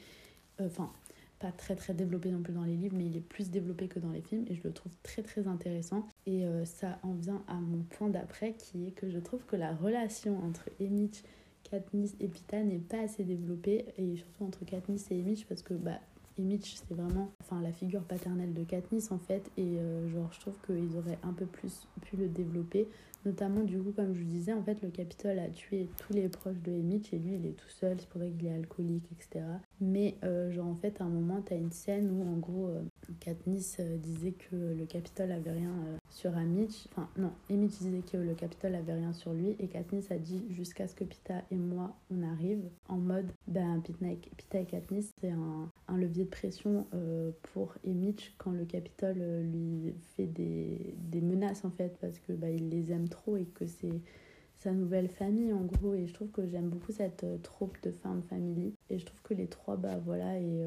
Enfin, pas très très développé non plus dans les livres, mais il est plus développé que dans les films et je le trouve très très intéressant. Et euh, ça en vient à mon point d'après qui est que je trouve que la relation entre Emmett, Katniss et Pita n'est pas assez développée et surtout entre Katniss et Emmett parce que bah Mitch, c'est vraiment enfin, la figure paternelle de Katniss en fait. Et euh, genre, je trouve qu'ils auraient un peu plus pu le développer. Notamment, du coup, comme je vous disais, en fait, le Capitole a tué tous les proches de Mitch et lui, il est tout seul. C'est pour ça qu'il est alcoolique, etc. Mais, euh, genre, en fait, à un moment, t'as une scène où, en gros, euh, Katniss disait que le Capitole avait rien sur Mitch. Enfin, non, Mitch disait que le Capitole avait rien sur lui. Et Katniss a dit jusqu'à ce que Pita et moi, on arrive en mode, ben, Pita et Katniss, c'est un, un levier pression euh, pour Emitch quand le Capitole euh, lui fait des, des, menaces en fait parce que bah, il les aime trop et que c'est sa nouvelle famille en gros. Et je trouve que j'aime beaucoup cette euh, troupe de de family et je trouve que les trois bah voilà et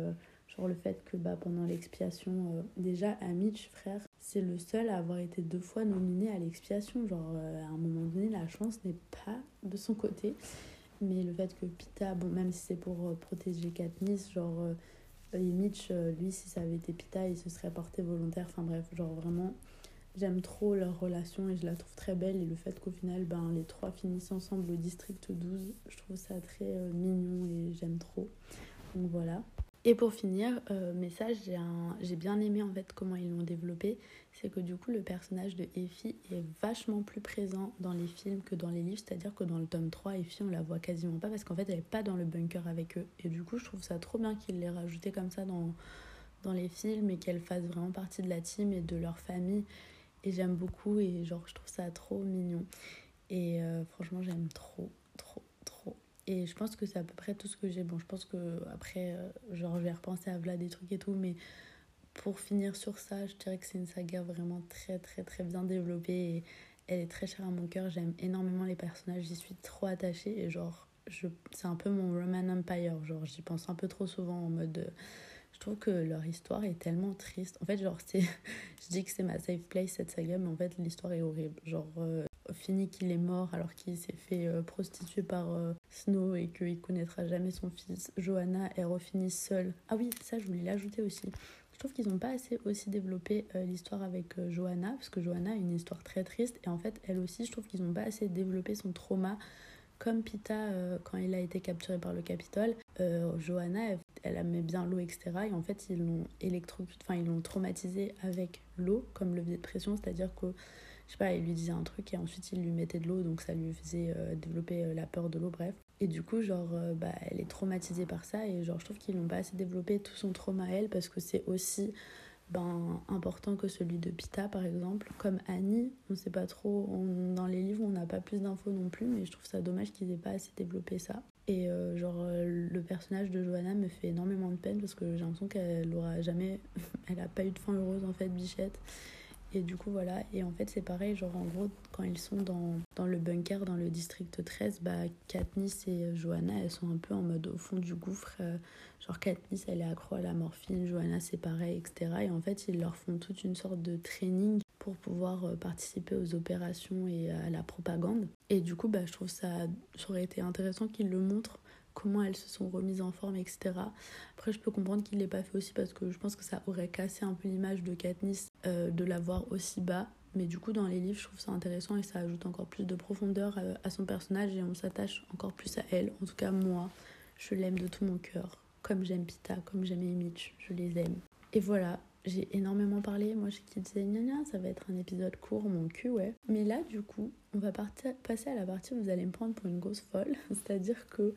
genre le fait que bah pendant l'expiation déjà Amitch frère c'est le seul à avoir été deux fois nominé à l'expiation. Genre à un moment donné la chance n'est pas de son côté. Mais le fait que Pita bon même si c'est pour protéger Katniss genre et Mitch, euh, lui, si ça avait été Pita, il se serait porté volontaire. Enfin bref, genre vraiment, j'aime trop leur relation et je la trouve très belle. Et le fait qu'au final, ben, les trois finissent ensemble au district 12, je trouve ça très euh, mignon et j'aime trop. Donc voilà. Et pour finir, euh, message, j'ai bien aimé en fait comment ils l'ont développé. C'est que du coup, le personnage de Effie est vachement plus présent dans les films que dans les livres. C'est-à-dire que dans le tome 3, Effie, on la voit quasiment pas parce qu'en fait, elle est pas dans le bunker avec eux. Et du coup, je trouve ça trop bien qu'ils l'aient rajouté comme ça dans, dans les films et qu'elle fasse vraiment partie de la team et de leur famille. Et j'aime beaucoup et genre, je trouve ça trop mignon. Et euh, franchement, j'aime trop, trop. Et je pense que c'est à peu près tout ce que j'ai. Bon, je pense que après, euh, genre, je vais repenser à Vlad des trucs et tout, mais pour finir sur ça, je dirais que c'est une saga vraiment très, très, très bien développée elle est très chère à mon cœur. J'aime énormément les personnages, j'y suis trop attachée et genre, je, c'est un peu mon Roman Empire. Genre, j'y pense un peu trop souvent en mode. Euh, trouve que leur histoire est tellement triste. En fait, genre, c'est. je dis que c'est ma safe place cette saga, mais en fait, l'histoire est horrible. Genre, euh, fini qu'il est mort alors qu'il s'est fait euh, prostituer par euh, Snow et qu'il connaîtra jamais son fils. Johanna, est refinie seule. Ah oui, ça je voulais l'ajouter aussi. Je trouve qu'ils n'ont pas assez aussi développé euh, l'histoire avec Johanna, parce que Johanna a une histoire très triste, et en fait, elle aussi, je trouve qu'ils n'ont pas assez développé son trauma. Comme Pita, quand il a été capturé par le Capitole, Johanna, elle, elle aimait bien l'eau, etc. Et en fait, ils l'ont électrocuté, enfin, ils l'ont traumatisé avec l'eau comme levier de pression, c'est-à-dire que je sais pas, il lui disait un truc et ensuite il lui mettait de l'eau, donc ça lui faisait euh, développer euh, la peur de l'eau, bref. Et du coup, genre, euh, bah, elle est traumatisée par ça et genre, je trouve qu'ils n'ont pas assez développé tout son trauma à elle parce que c'est aussi ben, important que celui de Pita, par exemple. Comme Annie, on sait pas trop, dans les livres, on n'a pas plus d'infos non plus, mais je trouve ça dommage qu'ils aient pas assez développé ça. Et genre, le personnage de Johanna me fait énormément de peine parce que j'ai l'impression qu'elle aura jamais. elle a pas eu de fin heureuse en fait, Bichette. Et du coup, voilà. Et en fait, c'est pareil, genre en gros, quand ils sont dans, dans le bunker, dans le district 13, bah, Katniss et Johanna, elles sont un peu en mode au fond du gouffre. Euh, genre, Katniss, elle est accro à la morphine, Johanna, c'est pareil, etc. Et en fait, ils leur font toute une sorte de training pour pouvoir euh, participer aux opérations et à la propagande. Et du coup, bah, je trouve ça, ça aurait été intéressant qu'ils le montrent comment elles se sont remises en forme, etc. Après, je peux comprendre qu'il l'ait pas fait aussi parce que je pense que ça aurait cassé un peu l'image de Katniss euh, de la voir aussi bas. Mais du coup, dans les livres, je trouve ça intéressant et ça ajoute encore plus de profondeur euh, à, son personnage et on s'attache encore plus à elle. En tout cas, moi, je l'aime de tout mon cœur. Comme j'aime Pita, comme j'aime Mitch, je les aime. Et voilà, j'ai énormément parlé. Moi, j'ai qui gna ça va être un épisode court, mon cul, ouais. Mais là, du coup, on va partir, passer à la partie où vous allez me prendre pour une grosse folle. C'est-à-dire que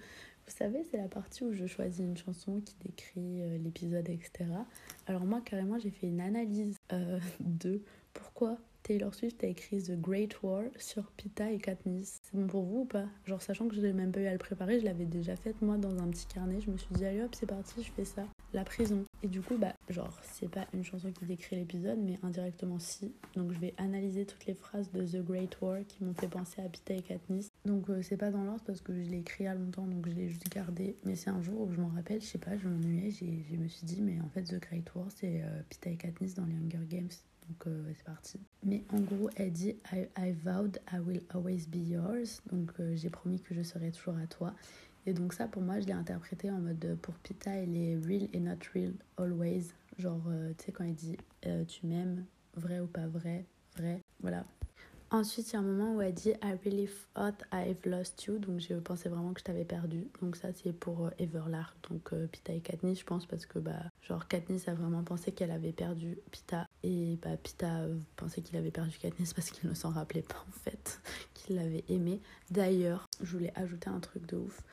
savez, c'est la partie où je choisis une chanson qui décrit euh, l'épisode, etc. Alors moi, carrément, j'ai fait une analyse euh, de pourquoi Taylor Swift a écrit The Great War sur Pita et Katniss. C'est bon pour vous ou pas? Genre, sachant que je n'ai même pas eu à le préparer, je l'avais déjà faite moi dans un petit carnet. Je me suis dit, allez hop, c'est parti, je fais ça. La prison. Et du coup, bah, genre, c'est pas une chanson qui décrit l'épisode, mais indirectement si. Donc, je vais analyser toutes les phrases de The Great War qui m'ont fait penser à Pita et Katniss. Donc, euh, c'est pas dans l'ordre parce que je l'ai écrit il y a longtemps, donc je l'ai juste gardé. Mais c'est un jour où je m'en rappelle, je sais pas, je m'ennuyais, je me suis dit, mais en fait, The Great War, c'est euh, Pita et Katniss dans les Hunger Games. Donc euh, c'est parti. Mais en gros, elle dit I, vowed I will always be yours. Donc j'ai promis que je serai toujours à toi. Et donc ça, pour moi, je l'ai interprété en mode pour Pita, il est real et not real always. Genre, tu sais, quand il dit tu m'aimes, vrai ou pas vrai, vrai, voilà. Ensuite, il y a un moment où elle dit I really thought I've lost you. Donc, je pensais vraiment que je t'avais perdu. Donc, ça, c'est pour euh, Everlark. Donc, euh, Pita et Katniss, je pense, parce que, bah, genre, Katniss a vraiment pensé qu'elle avait perdu Pita. Et, bah, Pita euh, pensait qu'il avait perdu Katniss parce qu'il ne s'en rappelait pas, en fait, qu'il l'avait aimé. D'ailleurs, je voulais ajouter un truc de ouf.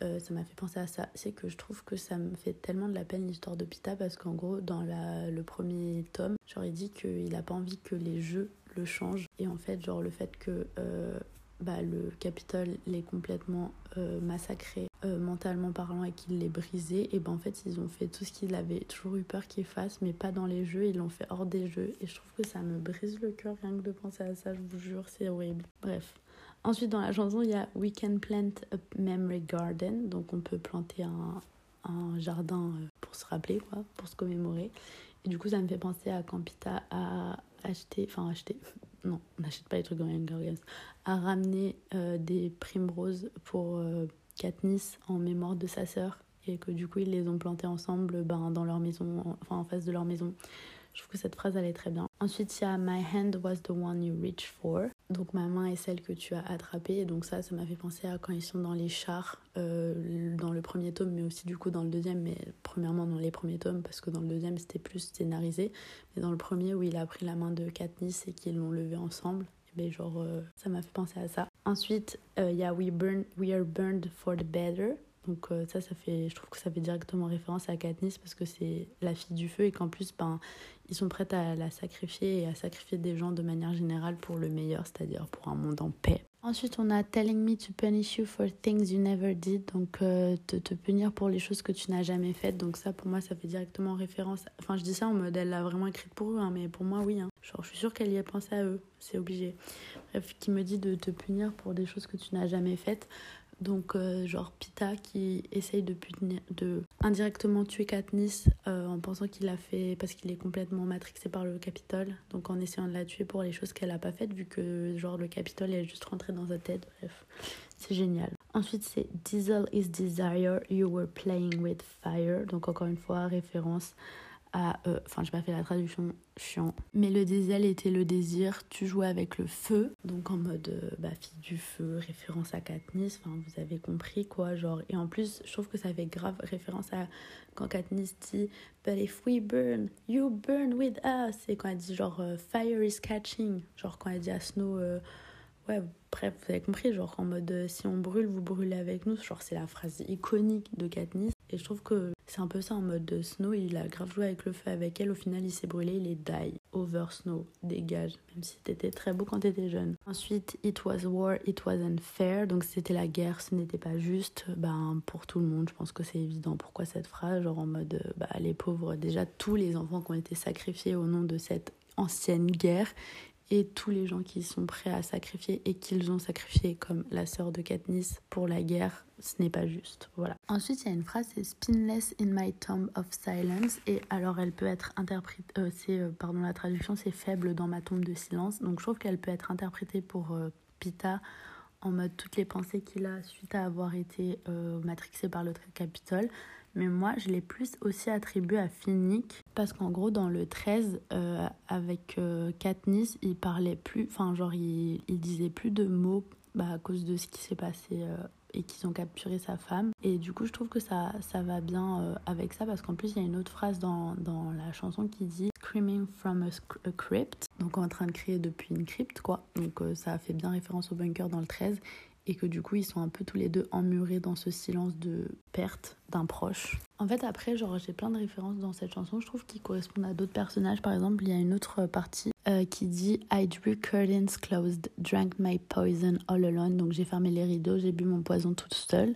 ça m'a fait penser à ça, c'est que je trouve que ça me fait tellement de la peine l'histoire de Pita parce qu'en gros, dans le premier tome, j'aurais dit qu'il a pas envie que les jeux le change. Et en fait, genre le fait que euh, bah, le Capitole l'ait complètement euh, massacré euh, mentalement parlant et qu'il l'ait brisé, et ben en fait ils ont fait tout ce qu'ils avaient toujours eu peur qu'ils fassent, mais pas dans les jeux, ils l'ont fait hors des jeux. Et je trouve que ça me brise le cœur rien que de penser à ça, je vous jure, c'est horrible. Bref. Ensuite, dans la chanson, il y a We Can Plant a Memory Garden, donc on peut planter un, un jardin pour se rappeler, quoi, pour se commémorer. Et du coup, ça me fait penser à Campita a acheté, enfin acheté, non, on n'achète pas les trucs dans Games, a ramené euh, des primroses pour euh, Katniss en mémoire de sa sœur et que du coup ils les ont plantés ensemble ben, dans leur maison, enfin en face de leur maison. Je trouve que cette phrase elle est très bien. Ensuite, il y a My hand was the one you reached for. Donc ma main est celle que tu as attrapée. Et donc ça, ça m'a fait penser à quand ils sont dans les chars, euh, dans le premier tome, mais aussi du coup dans le deuxième. Mais premièrement dans les premiers tomes, parce que dans le deuxième c'était plus scénarisé. Mais dans le premier où il a pris la main de Katniss et qu'ils l'ont levé ensemble. Et ben genre, euh, ça m'a fait penser à ça. Ensuite, euh, il y a We, burn, We Are Burned for the Better. Donc ça, ça fait, je trouve que ça fait directement référence à Katniss parce que c'est la fille du feu et qu'en plus, ben, ils sont prêts à la sacrifier et à sacrifier des gens de manière générale pour le meilleur, c'est-à-dire pour un monde en paix. Ensuite, on a Telling me to punish you for things you never did, donc euh, te, punir pour les choses que tu n'as jamais faites. Donc ça, pour moi, ça fait directement référence. Enfin, je dis ça en mode, elle l'a vraiment écrite pour eux, hein, mais pour moi, oui. Hein. Genre, je suis sûre qu'elle y a pensé à eux, c'est obligé. Bref, qui me dit de te punir pour des choses que tu n'as jamais faites. Donc, euh, genre Pita qui essaye de, de indirectement tuer Katniss euh, en pensant qu'il l'a fait parce qu'il est complètement matrixé par le Capitole. Donc, en essayant de la tuer pour les choses qu'elle n'a pas faites, vu que genre le Capitole est juste rentré dans sa tête. Bref, c'est génial. Ensuite, c'est Diesel is desire, you were playing with fire. Donc, encore une fois, référence Euh, enfin, j'ai pas fait la traduction chiant. Mais le diesel était le désir, tu jouais avec le feu. Donc en mode euh, bah, fille du feu, référence à Katniss. Enfin, vous avez compris quoi. Genre. Et en plus, je trouve que ça fait grave référence à quand Katniss dit But if we burn, you burn with us. Et quand elle dit genre euh, Fire is catching. Genre quand elle dit à Snow. ouais, bref, vous avez compris. Genre en mode si on brûle, vous brûlez avec nous. Genre c'est la phrase iconique de Katniss. Et je trouve que c'est un peu ça en mode de Snow, il a grave joué avec le feu avec elle, au final il s'est brûlé, il est die. Over Snow, dégage, même si t'étais très beau quand t'étais jeune. Ensuite, It was war, it wasn't fair, donc c'était la guerre, ce n'était pas juste. Ben, pour tout le monde, je pense que c'est évident pourquoi cette phrase, genre en mode, bah, les pauvres, déjà tous les enfants qui ont été sacrifiés au nom de cette ancienne guerre et tous les gens qui sont prêts à sacrifier et qu'ils ont sacrifié, comme la sœur de Katniss pour la guerre, ce n'est pas juste. Voilà. Ensuite, il y a une phrase, c'est Spinless in my tomb of silence. Et alors, elle peut être interprétée, euh, euh, pardon, la traduction, c'est faible dans ma tombe de silence. Donc, je trouve qu'elle peut être interprétée pour euh, Pita en mode toutes les pensées qu'il a suite à avoir été matrixé par le Capitole. Mais moi, je l'ai plus aussi attribué à Finnick. Parce qu'en gros, dans le 13, euh, avec euh, Katniss, il parlait plus. Enfin, genre, il, il disait plus de mots bah, à cause de ce qui s'est passé euh, et qu'ils ont capturé sa femme. Et du coup, je trouve que ça, ça va bien avec ça parce qu'en plus, il y a une autre phrase dans, dans la chanson qui dit Screaming from a, a, crypt. Donc, en train de crier depuis une crypte, quoi. Donc, ça fait bien référence au bunker dans le 13 et que du coup ils sont un peu tous les deux emmurés dans ce silence de perte d'un proche. En fait après genre j'ai plein de références dans cette chanson. Je trouve qui correspondent à d'autres personnages. Par exemple il y a une autre partie euh, qui dit I drew curtains closed, drank my poison all alone donc j'ai fermé les rideaux, j'ai bu mon poison toute seule.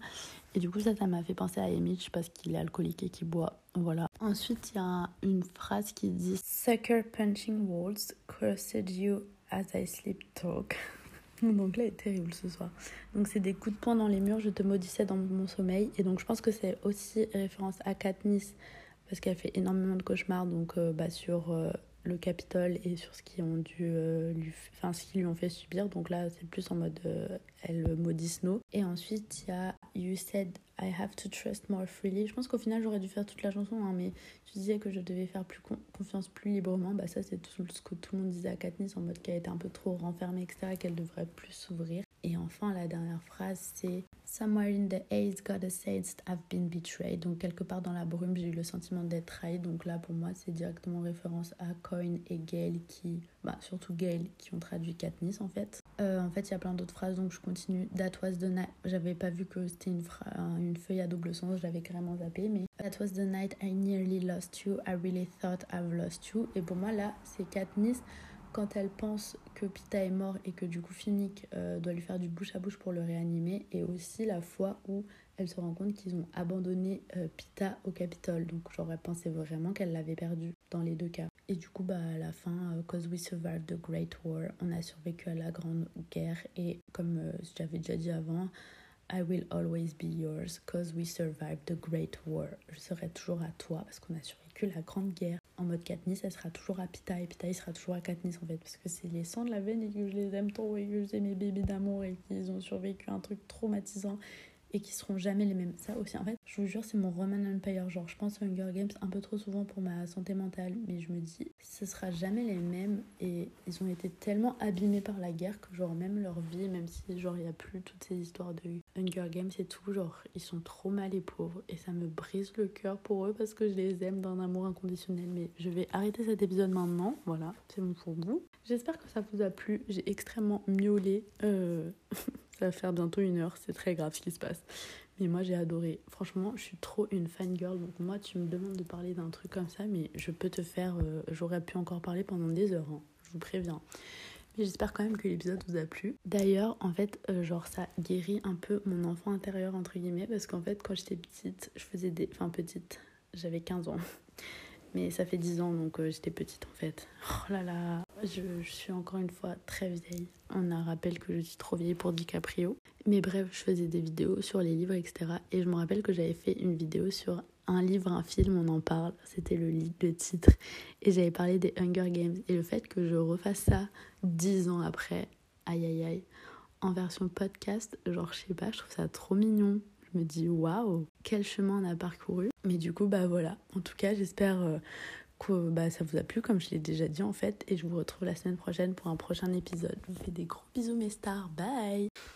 Et du coup ça ça m'a fait penser à Emmett parce qu'il est alcoolique et qu'il boit. Voilà. Ensuite il y a une phrase qui dit Sucker punching walls, cursed you as I sleep talk Donc là est terrible ce soir. Donc c'est des coups de poing dans les murs, je te maudissais dans mon sommeil. Et donc je pense que c'est aussi référence à Katniss parce qu'elle fait énormément de cauchemars donc euh, bah, sur euh, le Capitole et sur ce qu'ils ont dû lui, enfin ce qu'ils lui ont fait subir. Donc là, c'est plus en mode elle maudit Snow. Et ensuite, il y a You Said I Have to Trust More Freely. Je pense qu'au final, j'aurais dû faire toute la chanson, hein, mais tu disais que je devais faire plus confiance plus librement. Bah, ça, c'est tout ce que tout le monde disait à Katniss en mode qu'elle était un peu trop renfermée, etc., qu'elle devrait plus s'ouvrir. Et enfin, la dernière phrase, c'est Somewhere in the haze, God sensed I've been betrayed. Donc, quelque part dans la brume, j'ai eu le sentiment d'être trahi. Donc, là, pour moi, c'est directement référence à Coin et Gail qui, bah, surtout Gail, qui ont traduit Katniss en fait. Euh, en fait, il y a plein d'autres phrases, donc je continue. That was the night. J'avais pas vu que c'était une, une feuille à double sens, je l'avais carrément zappé. Mais That was the night I nearly lost you. I really thought I've lost you. Et pour moi, là, c'est Katniss quand elle pense que Pita est mort et que du coup Finnick euh, doit lui faire du bouche à bouche pour le réanimer, et aussi la fois où elle se rend compte qu'ils ont abandonné euh, Pita au Capitole. Donc j'aurais pensé vraiment qu'elle l'avait perdu dans les deux cas. Et du coup, bah, à la fin, euh, Cause we survived the Great War, on a survécu à la Grande Guerre. Et comme j'avais déjà dit avant, I will always be yours, cause we survived the Great War. Je serai toujours à toi parce qu'on a survécu la Grande Guerre en mode Katniss, elle sera toujours à Pita et Pita il sera toujours à Katniss en fait parce que c'est les sangs de la veine et que je les aime trop et que j'ai mes bébés d'amour et qu'ils ont survécu un truc traumatisant et qui seront jamais les mêmes. Ça aussi, en fait, je vous jure, c'est mon Roman Empire. Genre, je pense Hunger Games un peu trop souvent pour ma santé mentale, mais je me dis, ce sera jamais les mêmes et ils ont été tellement abîmés par la guerre que, genre, même leur vie, même si, genre, il n'y a plus toutes ces histoires de Hunger Games et tout, genre, ils sont trop mal les pauvres et ça me brise le cœur pour eux parce que je les aime d'un amour inconditionnel. Mais je vais arrêter cet épisode maintenant. Voilà, c'est bon pour vous. J'espère que ça vous a plu. J'ai extrêmement miaulé. Euh... Ça va faire bientôt une heure, c'est très grave ce qui se passe. Mais moi j'ai adoré. Franchement, je suis trop une fan girl. Donc moi, tu me demandes de parler d'un truc comme ça, mais je peux te faire. Euh, j'aurais pu encore parler pendant des heures. Hein. je vous préviens. J'espère quand même que l'épisode vous a plu. D'ailleurs, en fait, euh, genre ça guérit un peu mon enfant intérieur entre guillemets parce qu'en fait, quand j'étais petite, je faisais des. Enfin petite, j'avais 15 ans. Mais ça fait 10 ans donc euh, j'étais petite en fait. Oh là là, je, suis encore une fois très vieille. On a rappel que je suis trop vieille pour DiCaprio. Mais bref, je faisais des vidéos sur les livres, etc. Et je me rappelle que j'avais fait une vidéo sur un livre, un film, on en parle. C'était le, titre. Et j'avais parlé des Hunger Games. Et le fait que je refasse ça 10 ans après, aïe aïe aïe, en version podcast, genre je sais pas, je trouve ça trop mignon. Je me dis waouh, quel chemin on a parcouru. Mais du coup, bah voilà. En tout cas, j'espère euh, que bah, ça vous a plu, comme je l'ai déjà dit en fait. Et je vous retrouve la semaine prochaine pour un prochain épisode. Je vous fais des gros bisous, mes stars. Bye!